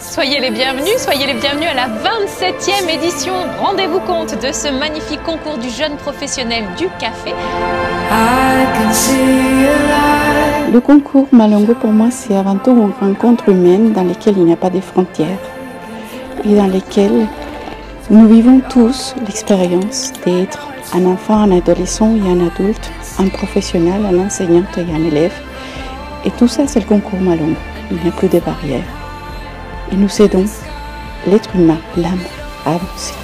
Soyez les bienvenus, soyez les bienvenus à la 27e édition. Rendez-vous compte de ce magnifique concours du jeune professionnel du café. Le concours Malongo pour moi c'est avant tout une rencontre humaine dans laquelle il n'y a pas de frontières et dans lesquelles nous vivons tous l'expérience d'être un enfant, un adolescent et un adulte, un professionnel, un enseignant et un élève. Et tout ça c'est le concours Malongo. Il n'y a plus de barrières et nous aidons l'être humain, l'âme, à avancer.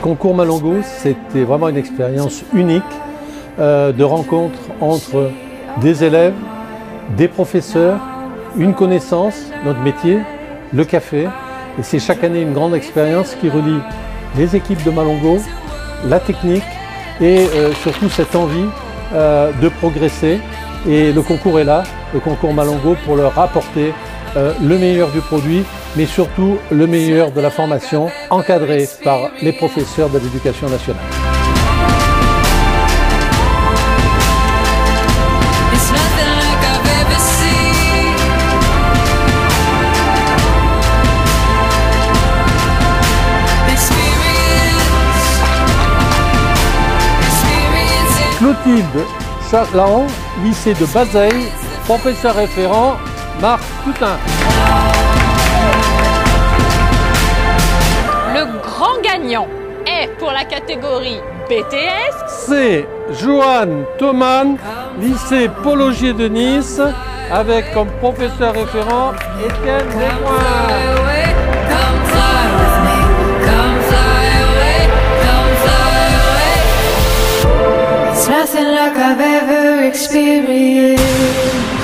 Concours Malongo, c'était vraiment une expérience unique euh, de rencontre entre des élèves, des professeurs, une connaissance, notre métier, le café. Et c'est chaque année une grande expérience qui relie les équipes de Malongo, la technique et euh, surtout cette envie euh, de progresser. Et le concours est là, le concours Malongo, pour leur apporter le meilleur du produit, mais surtout le meilleur de la formation encadrée par les professeurs de l'éducation nationale. Clotilde Chalaon, lycée de Bazeille, professeur référent, Marc Toutin. Gagnant est pour la catégorie BTS. C'est Joanne Thoman, lycée Pologier de Nice, avec comme professeur référent Étienne Desmoins. It's nothing like I've ever experienced.